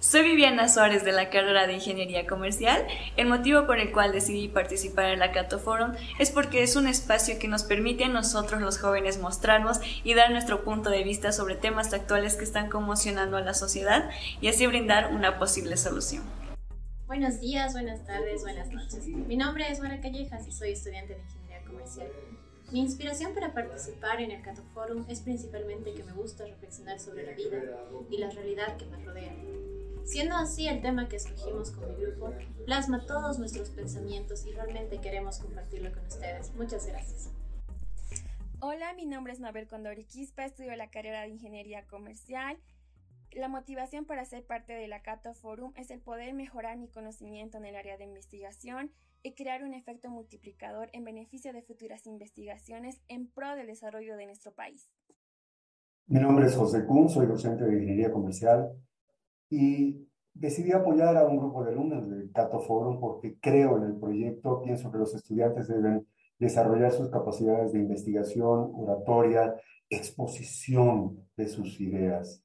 Soy Viviana Suárez de la carrera de Ingeniería Comercial. El motivo por el cual decidí participar en la Cato Forum es porque es un espacio que nos permite a nosotros los jóvenes mostrarnos y dar nuestro punto de vista sobre temas actuales que están conmocionando a la sociedad y así brindar una posible solución. Buenos días, buenas tardes, buenas noches. Mi nombre es Mara Callejas y soy estudiante de Ingeniería Comercial. Mi inspiración para participar en el Cato Forum es principalmente que me gusta reflexionar sobre la vida y la realidad que me rodea Siendo así el tema que escogimos con mi grupo, plasma todos nuestros pensamientos y realmente queremos compartirlo con ustedes. Muchas gracias. Hola, mi nombre es Mabel Condori Quispa, estudio la carrera de Ingeniería Comercial. La motivación para ser parte de la Cato Forum es el poder mejorar mi conocimiento en el área de investigación y crear un efecto multiplicador en beneficio de futuras investigaciones en pro del desarrollo de nuestro país. Mi nombre es José Kuhn, soy docente de Ingeniería Comercial y decidí apoyar a un grupo de alumnos del Cato Forum porque creo en el proyecto, pienso que los estudiantes deben desarrollar sus capacidades de investigación, oratoria, exposición de sus ideas.